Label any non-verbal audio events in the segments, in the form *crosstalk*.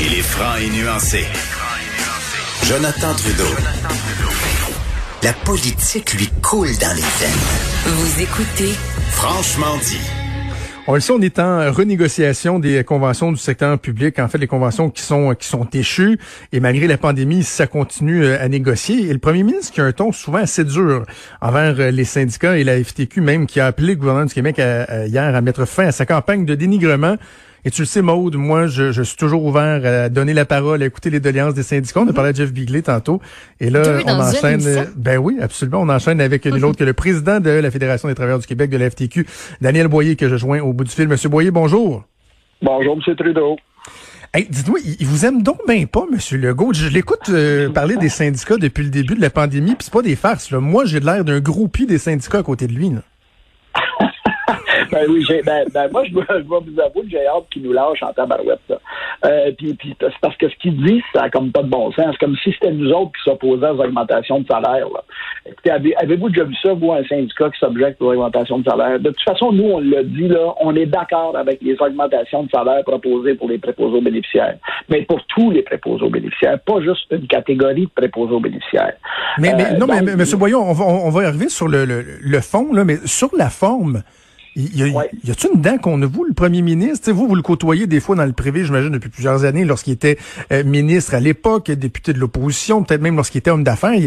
Il est franc et nuancé. Jonathan Trudeau. La politique lui coule dans les veines. Vous écoutez Franchement dit. On le sait, on est en renégociation des conventions du secteur public. En fait, les conventions qui sont qui sont échues. Et malgré la pandémie, ça continue euh, à négocier. Et le premier ministre qui a un ton souvent assez dur envers euh, les syndicats et la FTQ même, qui a appelé le gouvernement du Québec hier à mettre fin à sa campagne de dénigrement et tu le sais, Maude, moi, je, je, suis toujours ouvert à donner la parole, à écouter les doléances des syndicats. On a parlé à Jeff Bigley tantôt. Et là, on enchaîne. Ben oui, absolument. On enchaîne avec nul autre que le président de la Fédération des travailleurs du Québec, de la FTQ, Daniel Boyer, que je joins au bout du fil. Monsieur Boyer, bonjour. Bonjour, Monsieur Trudeau. Hey, dites-moi, il vous aime donc bien pas, Monsieur Legault. Je l'écoute euh, parler des syndicats depuis le début de la pandémie, puis c'est pas des farces. Là. Moi, j'ai l'air d'un groupie des syndicats à côté de lui. Là. *laughs* ben oui, j'ai, ben, ben, moi, *laughs* je dois vous avouer que j'ai hâte qu'il nous lâche en tabarouette. Ça. Euh, puis, puis c'est parce que ce qu'il dit, ça n'a comme pas de bon sens. C'est comme si c'était nous autres qui s'opposaient aux augmentations de salaire. Là. Écoutez, avez, avez-vous déjà vu ça, vous, un syndicat qui s'objecte aux augmentations de salaire? De toute façon, nous, on l'a dit, là, on est d'accord avec les augmentations de salaire proposées pour les préposés aux bénéficiaires. Mais pour tous les préposés aux bénéficiaires, pas juste une catégorie de préposés aux bénéficiaires. Mais, mais euh, non, mais, M. Boyon, on va, on va y arriver sur le, le, le fond, là, mais sur la forme, y a, y a-t-il une dent qu'on a, vous, le premier ministre? vous, vous le côtoyez des fois dans le privé, j'imagine, depuis plusieurs années, lorsqu'il était euh, ministre à l'époque, député de l'opposition, peut-être même lorsqu'il était homme d'affaires.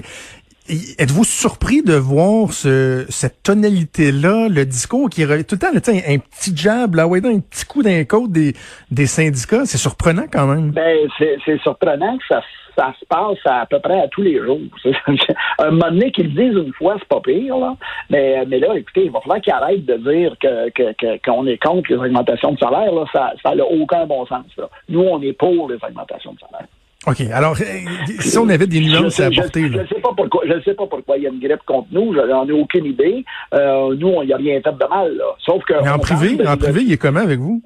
Êtes-vous surpris de voir ce, cette tonalité-là, le discours qui est tout le temps un, petit jab, là, ouais, un petit coup d'un côte des, syndicats? C'est surprenant quand même. Ben, c'est surprenant que ça se passe à, peu près à tous les jours. *laughs* un moment donné qu'ils disent une fois, c'est pas pire, là. Mais, là, écoutez, il va falloir qu'ils arrêtent de dire qu'on est contre les augmentations de salaire. Ça n'a aucun bon sens. Nous, on est pour les augmentations de salaire. OK. Alors, euh, si on avait des nuances à apporter. Je ne sais pas pourquoi. Je ne sais pas pourquoi il y a une grippe contre nous. J'en ai aucune idée. Euh, nous, il n'y a rien fait de mal. Là. Sauf que. Mais en privé, en privé, il est comment avec vous?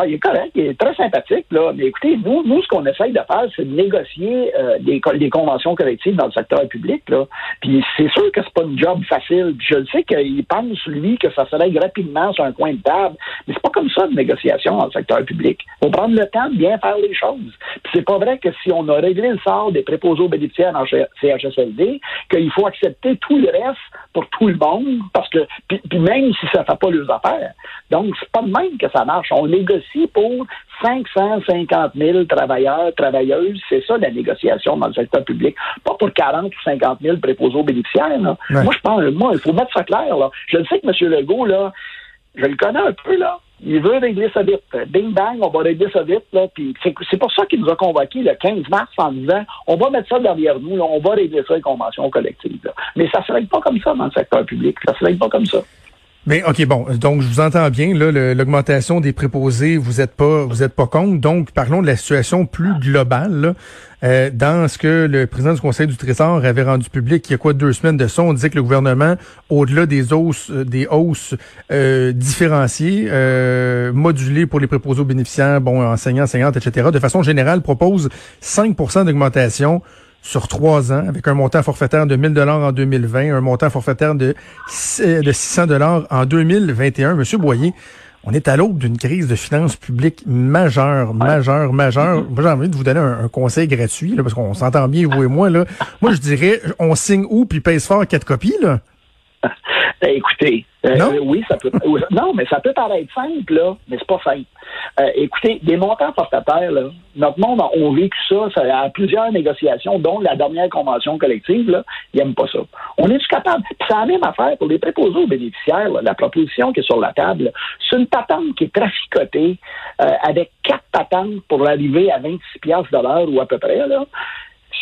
Ah, il est correct, il est très sympathique, là. Mais écoutez, nous, nous ce qu'on essaye de faire, c'est de négocier euh, des, conventions collectives dans le secteur public, là. Puis c'est sûr que c'est pas un job facile. je le sais qu'il pense, lui, que ça se règle rapidement sur un coin de table. Mais c'est pas comme ça de négociation dans le secteur public. Il faut prendre le temps de bien faire les choses. Puis c'est pas vrai que si on a réglé le sort des préposés aux bénéficiaires en CHSLD, qu'il faut accepter tout le reste pour tout le monde, parce que, puis, même si ça fait pas leurs affaires. Donc, c'est pas de même que ça marche. On négocie pour 550 000 travailleurs, travailleuses. C'est ça la négociation dans le secteur public. Pas pour 40 ou 50 000 préposés aux bénéficiaires. Moi, je pense, moi, il faut mettre ça clair. Là. Je le sais que M. Legault, là, je le connais un peu, là. Il veut régler ça vite. Bing bang, on va régler ça vite. Là. Puis c'est pour ça qu'il nous a convoqués le 15 mars en disant on va mettre ça derrière nous, là, on va régler ça les conventions collectives. Là. Mais ça ne se règle pas comme ça dans le secteur public. Ça ne se règle pas comme ça. Mais OK, bon, donc je vous entends bien, là, l'augmentation des préposés, vous êtes pas vous êtes pas contre. Donc, parlons de la situation plus globale. Euh, dans ce que le président du Conseil du Trésor avait rendu public il y a quoi deux semaines de ça, on disait que le gouvernement, au-delà des hausses, euh, des hausses euh, différenciées, euh, modulées pour les préposés aux bénéficiaires, bon, enseignants, enseignantes, etc., de façon générale, propose 5% d'augmentation sur trois ans, avec un montant forfaitaire de 1000 dollars en 2020, un montant forfaitaire de, de 600 dollars en 2021. Monsieur Boyer, on est à l'aube d'une crise de finances publiques majeure, majeure, majeure. Moi, j'ai envie de vous donner un, conseil gratuit, là, parce qu'on s'entend bien, vous et moi. Là. Moi, je dirais, on signe où, puis pèse fort quatre copies, là? *laughs* Ben, écoutez, euh, non? oui, ça peut. non, mais ça peut paraître simple, là, mais c'est pas simple. Euh, écoutez, des montants forfaitaires, là, notre monde a, vécu ça, ça a plusieurs négociations, dont la dernière convention collective, là, ils n'aiment pas ça. On est-tu capable? Puis c'est la même affaire pour les préposés aux bénéficiaires, la proposition qui est sur la table, c'est une patente qui est traficotée euh, avec quatre patentes pour arriver à 26 piastres de l'heure ou à peu près, là.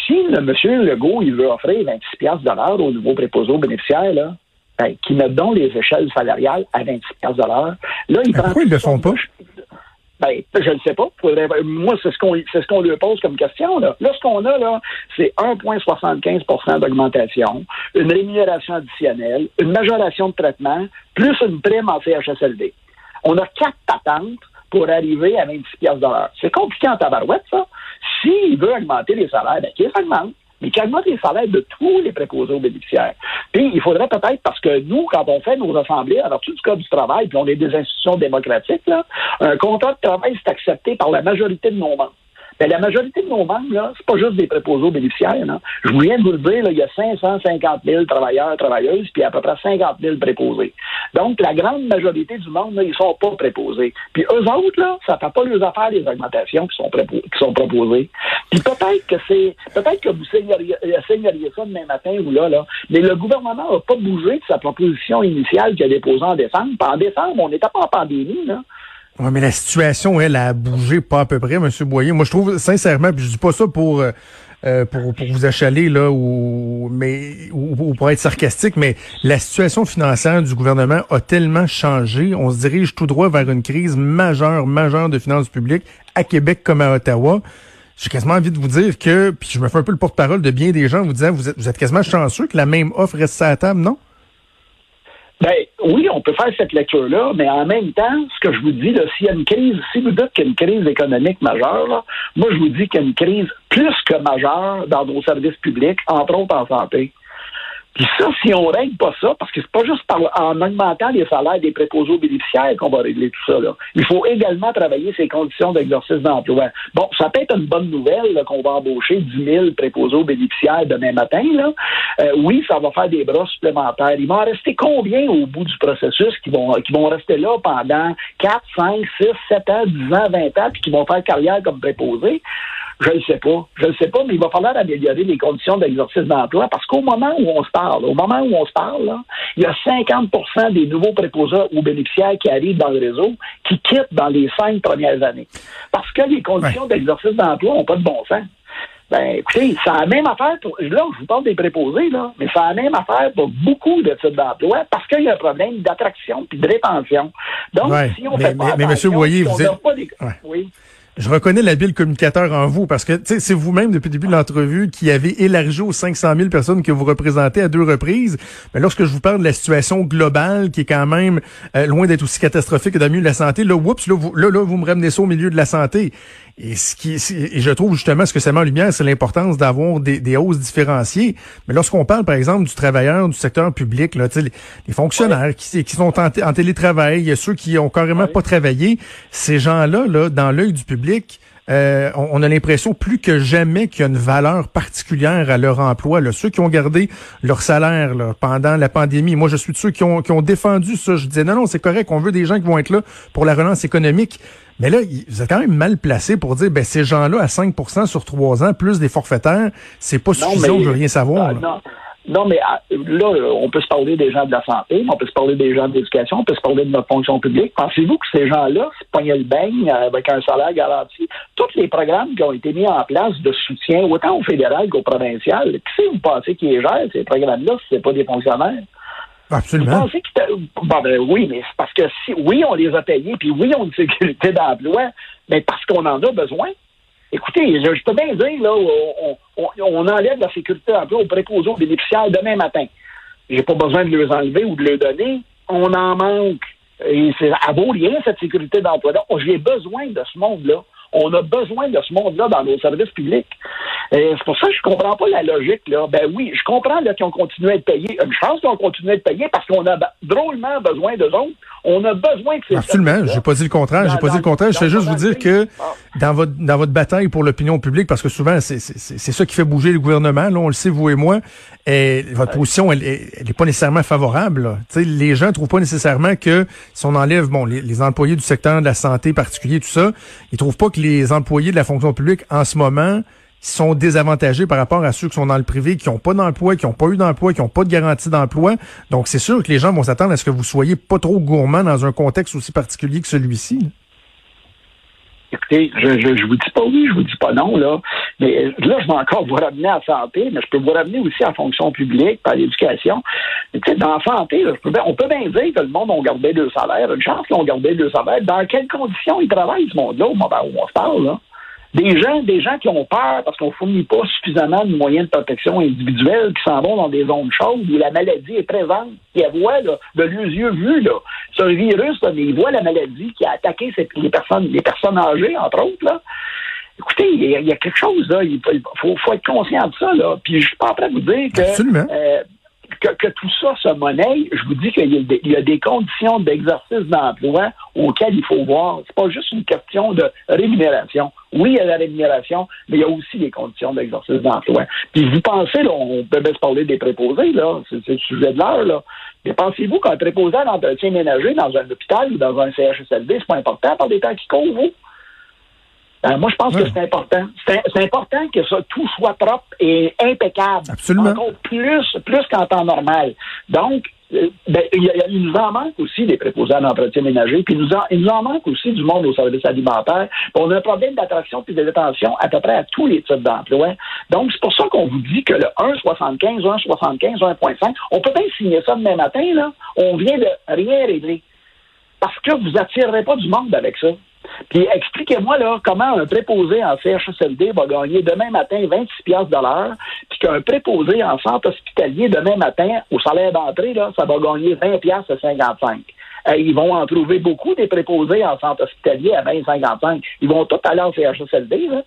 Si le monsieur Legault, il veut offrir 26 piastres de l'heure aux nouveaux préposés aux bénéficiaires, là, ben, qui mettent donc les échelles salariales à 26 de l'heure. Là, ils Pourquoi ils le font pas? Ben, je ne sais pas. Moi, c'est ce qu'on c'est ce qu'on lui pose comme question. Là, là ce qu'on a, là, c'est 1,75% d'augmentation, une rémunération additionnelle, une majoration de traitement, plus une prime en CHSLD. On a quatre patentes pour arriver à 26 de l'heure. C'est compliqué en tabarouette, ça. S'il veut augmenter les salaires, ben, qu'il augmente mais qui augmente les salaires de tous les préposés aux bénéficiaires. Puis, il faudrait peut-être, parce que nous, quand on fait nos assemblées, à vertu du Code du travail, puis on est des institutions démocratiques, là, un contrat de travail, c'est accepté par la majorité de nos membres. Ben, la majorité de nos membres, là, c'est pas juste des préposés aux bénéficiaires. Je vous viens de vous le dire, là, il y a 550 000 travailleurs, travailleuses, puis à peu près 50 000 préposés. Donc, la grande majorité du monde, là, ils sont pas préposés. Puis eux autres, là, ça fait pas leurs affaires, les augmentations qui sont, qui sont proposées. Puis peut-être que c'est, peut-être que vous signeriez, euh, ça demain matin ou là, là, mais le gouvernement n'a pas bougé de sa proposition initiale qu'il a déposée en décembre. Puis en décembre, on n'était pas en pandémie, là. Oui, mais la situation, elle, a bougé pas à peu près, M. Boyer. Moi, je trouve, sincèrement, puis je dis pas ça pour, euh, euh, pour, pour vous achaler, là, ou, mais, ou, pour être sarcastique, mais la situation financière du gouvernement a tellement changé. On se dirige tout droit vers une crise majeure, majeure de finances publiques à Québec comme à Ottawa. J'ai quasiment envie de vous dire que, puis je me fais un peu le porte-parole de bien des gens, vous disant, vous êtes, vous êtes quasiment chanceux que la même offre reste à la table, non? Ben oui, on peut faire cette lecture-là, mais en même temps, ce que je vous dis, s'il y a une crise, si vous dites qu'il y a une crise économique majeure, là, moi je vous dis qu'il y a une crise plus que majeure dans nos services publics, entre autres en santé. Puis ça, si on règle pas ça, parce que c'est pas juste par, en augmentant les salaires des préposés bénéficiaires qu'on va régler tout ça. Là. Il faut également travailler ces conditions d'exercice d'emploi. Bon, ça peut être une bonne nouvelle qu'on va embaucher 10 000 préposés bénéficiaires demain matin. Là. Euh, oui, ça va faire des bras supplémentaires. Il va en rester combien au bout du processus qui vont, qui vont rester là pendant 4, 5, 6, 7 ans, 10 ans, 20 ans, puis qui vont faire carrière comme préposés? Je ne sais pas. Je ne sais pas, mais il va falloir améliorer les conditions d'exercice d'emploi parce qu'au moment où on se parle, au moment où on se parle, il y a 50% des nouveaux préposés ou bénéficiaires qui arrivent dans le réseau qui quittent dans les cinq premières années. Parce que les conditions d'exercice d'emploi n'ont pas de bon sens. Ben, écoutez, a la même affaire pour, là, je vous parle des préposés, là, mais ça a la même affaire pour beaucoup de types d'emplois parce qu'il y a un problème d'attraction puis de rétention. Donc, si on fait pas mais, monsieur Boyer, vous êtes... Pas des... Oui je reconnais l'habile communicateur en vous parce que c'est vous-même depuis le début de l'entrevue qui avez élargi aux 500 000 personnes que vous représentez à deux reprises. Mais lorsque je vous parle de la situation globale qui est quand même euh, loin d'être aussi catastrophique que dans le milieu de la santé, là, oups, là, vous, là, là, vous me ramenez ça au milieu de la santé. Et ce qui et je trouve justement ce que ça met en lumière, c'est l'importance d'avoir des, des, hausses différenciées. Mais lorsqu'on parle, par exemple, du travailleur du secteur public, là, les, les fonctionnaires qui, qui sont en, télétravail, ceux qui ont carrément pas travaillé, ces gens-là, là, dans l'œil du public, euh, on, a l'impression plus que jamais qu'il y a une valeur particulière à leur emploi. Là. Ceux qui ont gardé leur salaire là, pendant la pandémie, moi je suis de ceux qui ont, qui ont défendu ça. Je disais non, non, c'est correct, on veut des gens qui vont être là pour la relance économique. Mais là, vous êtes quand même mal placé pour dire, ben ces gens-là à 5% sur trois ans, plus des forfaitaires, c'est pas suffisant, je veux rien savoir. Ah, non, mais ah, là, on peut se parler des gens de la santé, on peut se parler des gens de l'éducation, on peut se parler de notre fonction publique. Pensez-vous que ces gens-là se pognaient le beigne avec un salaire garanti? Tous les programmes qui ont été mis en place de soutien, autant au fédéral qu'au provincial, qui c'est vous pensez qui les gère, ces programmes-là, si ce pas des fonctionnaires? Absolument. Vous pensez bon, ben, oui, mais c'est parce que si, oui, on les a payés, puis oui, on a une sécurité d'emploi, mais parce qu'on en a besoin. Écoutez, je, peux bien dire, là, on, enlève la sécurité d'emploi aux préposés aux bénéficiaires demain matin. J'ai pas besoin de les enlever ou de les donner. On en manque. Et c'est à vos liens, cette sécurité d'emploi-là. J'ai besoin de ce monde-là. On a besoin de ce monde-là dans nos services publics. C'est pour ça que je comprends pas la logique. Là. Ben oui, je comprends qu'ils ont continué à être payés. Une chance qu'ils ont continué à être payés parce qu'on a drôlement besoin d'eux autres. On a besoin que ces Absolument. J'ai pas dit le contraire. J'ai pas dit le contraire. Je vais juste vous dire que dans votre dans votre bataille pour l'opinion publique, parce que souvent c'est c'est ça qui fait bouger le gouvernement. Là, on le sait vous et moi. Et votre position, elle, elle est pas nécessairement favorable. Les gens trouvent pas nécessairement que si on enlève bon les, les, employés du secteur de la santé particulier, tout ça, ils trouvent pas que les employés de la fonction publique en ce moment sont désavantagés par rapport à ceux qui sont dans le privé, qui n'ont pas d'emploi, qui n'ont pas eu d'emploi, qui n'ont pas de garantie d'emploi. Donc, c'est sûr que les gens vont s'attendre à ce que vous soyez pas trop gourmand dans un contexte aussi particulier que celui-ci. Écoutez, je, je, vous dis pas oui, je vous dis pas non, là. Mais là, je vais encore vous ramener à la santé, mais je peux vous ramener aussi à la fonction publique, à l'éducation. Dans la santé, on peut bien dire que le monde a gardé le salaire, une chance qu'ils ont gardé le salaire. Dans quelles conditions ils travaillent, ce monde-là, au moment où on se parle, là? Des gens, des gens qui ont peur parce qu'on fournit pas suffisamment de moyens de protection individuelle, qui s'en vont dans des zones chaudes où la maladie est présente, qui voient là, de leurs yeux vus là, c'est un virus, là, mais ils voient la maladie qui a attaqué les personnes, les personnes âgées entre autres là. Écoutez, il y, a quelque chose là, il faut, faut, être conscient de ça là. Puis je suis pas en train de vous dire que Absolument. Euh, que, tout ça se monnaie, je vous dis qu'il y, a des conditions d'exercice d'emploi auxquelles il faut voir. C'est pas juste une question de rémunération. Oui, il y a la rémunération, mais il y a aussi des conditions d'exercice d'emploi. Puis vous pensez, là, on peut se parler des préposés, là, c'est le sujet de l'heure, là. Mais pensez-vous qu'un préposé à l'entretien ménager dans un hôpital ou dans un CHSLD, c'est pas important par des temps qui courent, vous? Ben, moi, je pense que c'est important. C'est important que ça, tout soit propre et impeccable. Absolument. Encore plus, plus qu'en temps normal. Donc, euh, ben, il, nous en manque aussi des préposés à l'entretien ménager, puis il nous, en, il nous en manque aussi du monde au service alimentaire. on a un problème d'attraction puis de détention à peu près à tous les types d'emplois. Donc, c'est pour ça qu'on vous dit que le 1,75, 1,75, 1,5, on peut bien signer ça demain matin, là. On vient de rien régler. Parce que vous attirerez pas du monde avec ça. Puis expliquez-moi là comment un préposé en CHSLD va gagner demain matin 26 piastres de puis qu'un préposé en centre hospitalier demain matin au salaire d'entrée là, ça va gagner 20 piastres 55. Euh, ils vont en trouver beaucoup des préposés en centre hospitalier à 20 55. Ils vont tous aller en CHSLD là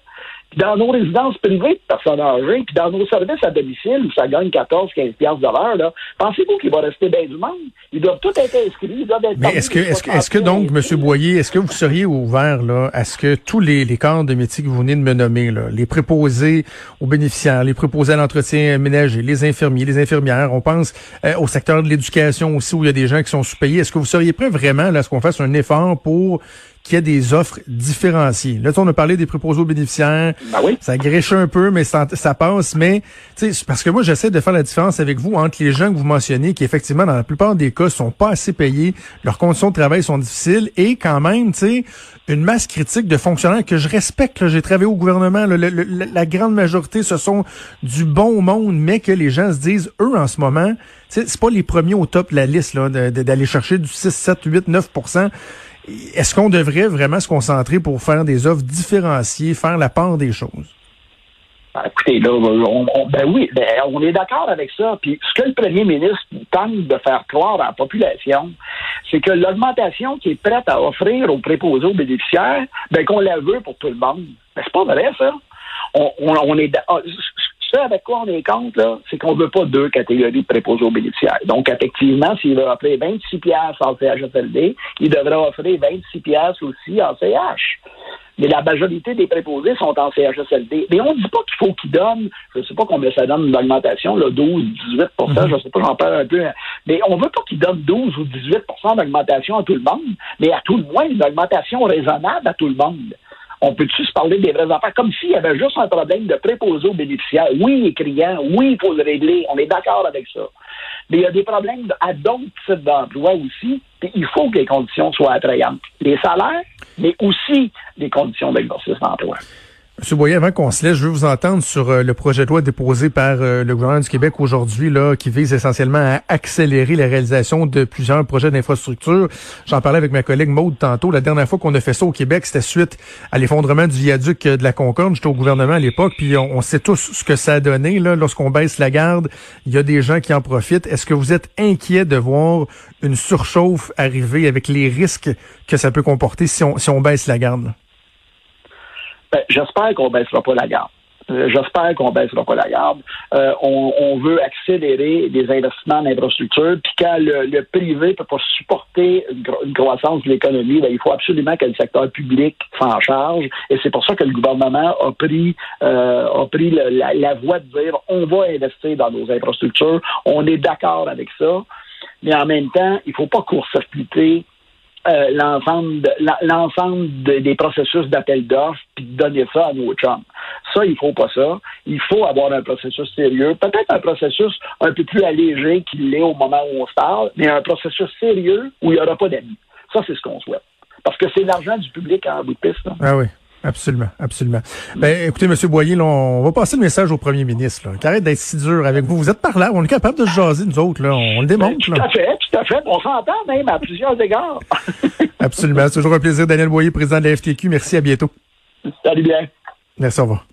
dans nos résidences privées de personnes âgées, puis dans nos services à domicile où ça gagne 14, 15 piastres de l'heure, là, pensez-vous qu'il va rester bien du monde? Ils doivent tout être inscrits, ils doivent être Mais est-ce que, est-ce que, est-ce que donc, M. Boyer, est-ce que vous seriez ouvert, là, à ce que tous les, les corps de métier que vous venez de me nommer, là, les préposés aux bénéficiaires, les préposés à l'entretien ménager, les infirmiers, les infirmières, on pense euh, au secteur de l'éducation aussi où il y a des gens qui sont sous-payés, est-ce que vous seriez prêt vraiment, là, à ce qu'on fasse un effort pour qu'il y ait des offres différenciées. Là, on a parlé des préposés aux bénéficiaires. Ben oui. Ça grèche un peu, mais ça, passe. Mais parce que moi, j'essaie de faire la différence avec vous entre les gens que vous mentionnez, qui effectivement, dans la plupart des cas, sont pas assez payés, leurs conditions de travail sont difficiles, et quand même, tu sais, une masse critique de fonctionnaires que je respecte. J'ai travaillé au gouvernement. la grande majorité, ce sont du bon monde, mais que les gens se disent, eux, en ce moment, c'est pas les premiers au top de la liste d'aller chercher du 6, 7, 8, 9 est-ce qu'on devrait vraiment se concentrer pour faire des offres différenciées, faire la part des choses? Ben, écoutez, là, ben oui, ben, on est d'accord avec ça. Puis ce que le premier ministre tente de faire croire à la population, c'est que l'augmentation qui est prête à offrir aux préposés aux bénéficiaires, ben qu'on la veut pour tout le monde. Ben, c'est pas vrai, ça. On, on, est ah, ce avec quoi on est contre, là, c'est qu'on veut pas deux catégories de préposés aux bénéficiaires. Donc, effectivement, s'il veut offrir 26 piastres en CHSLD, il devrait offrir 26 piastres aussi en CH. Mais la majorité des préposés sont en CHSLD. Mais on ne dit pas qu'il faut qu'ils donnent, je ne sais pas combien ça donne une augmentation, là, 12, 18 mm-hmm. je ne sais pas, j'en parle un peu. Mais on ne veut pas qu'ils donnent 12 ou 18% d'augmentation à tout le monde, mais à tout le moins une augmentation raisonnable à tout le monde on peut-tu se parler des vraies affaires? Comme s'il y avait juste un problème de préposé aux bénéficiaires? Oui, les criant, oui, il faut le régler, on est d'accord avec ça. Mais il y a des problèmes à d'autres types d'emplois aussi, puis il faut que les conditions soient attrayantes. Les salaires, mais aussi les conditions d'exercice d'emploi. Monsieur Boyer, avant qu'on se laisse, je veux vous entendre sur euh, le projet de loi déposé par euh, le gouvernement du Québec aujourd'hui, là, qui vise essentiellement à accélérer la réalisation de plusieurs projets d'infrastructure. J'en parlais avec ma collègue Maude tantôt. La dernière fois qu'on a fait ça au Québec, c'était suite à l'effondrement du viaduc euh, de la Concorde. J'étais au gouvernement à l'époque, puis on, sait tous ce que ça a donné. Là, lorsqu'on baisse la garde, il y a des gens qui en profitent. Est-ce que vous êtes inquiet de voir une surchauffe arriver avec les risques que ça peut comporter si on, si on baisse la garde? Ben, j'espère qu'on baissera pas la garde. Euh, j'espère qu'on baissera pas la garde. Euh, on, veut accélérer des investissements en infrastructure. Puis quand le, privé peut pas supporter une, croissance de l'économie, ben, il faut absolument que le secteur public s'en charge. Et c'est pour ça que le gouvernement a pris euh, a pris la, la voie de dire on va investir dans nos infrastructures. On est d'accord avec ça. Mais en même temps, il faut pas court-circuiter euh, l'ensemble l'ensemble des processus d'appel d'offres puis donner ça à nos chums. Ça, il faut pas ça. Il faut avoir un processus sérieux, peut-être un processus un peu plus allégé qu'il l'est au moment où on se parle, mais un processus sérieux où il n'y aura pas d'amis. Ça, c'est ce qu'on souhaite. Parce que c'est l'argent du public en bout de piste. Ah oui. Absolument, absolument. Ben, écoutez, Monsieur Boyer, on va passer le message au Premier ministre. Là. Arrête d'être si dur avec vous. Vous êtes par là, on est capable de se jaser, nous autres. Là. On, le démontre. Ben, tout à fait, tout à fait. On s'entend même à plusieurs égards. *laughs* absolument. C'est toujours un plaisir. Daniel Boyer, président de la FTQ. Merci, à bientôt. Salut bien. Merci, au revoir.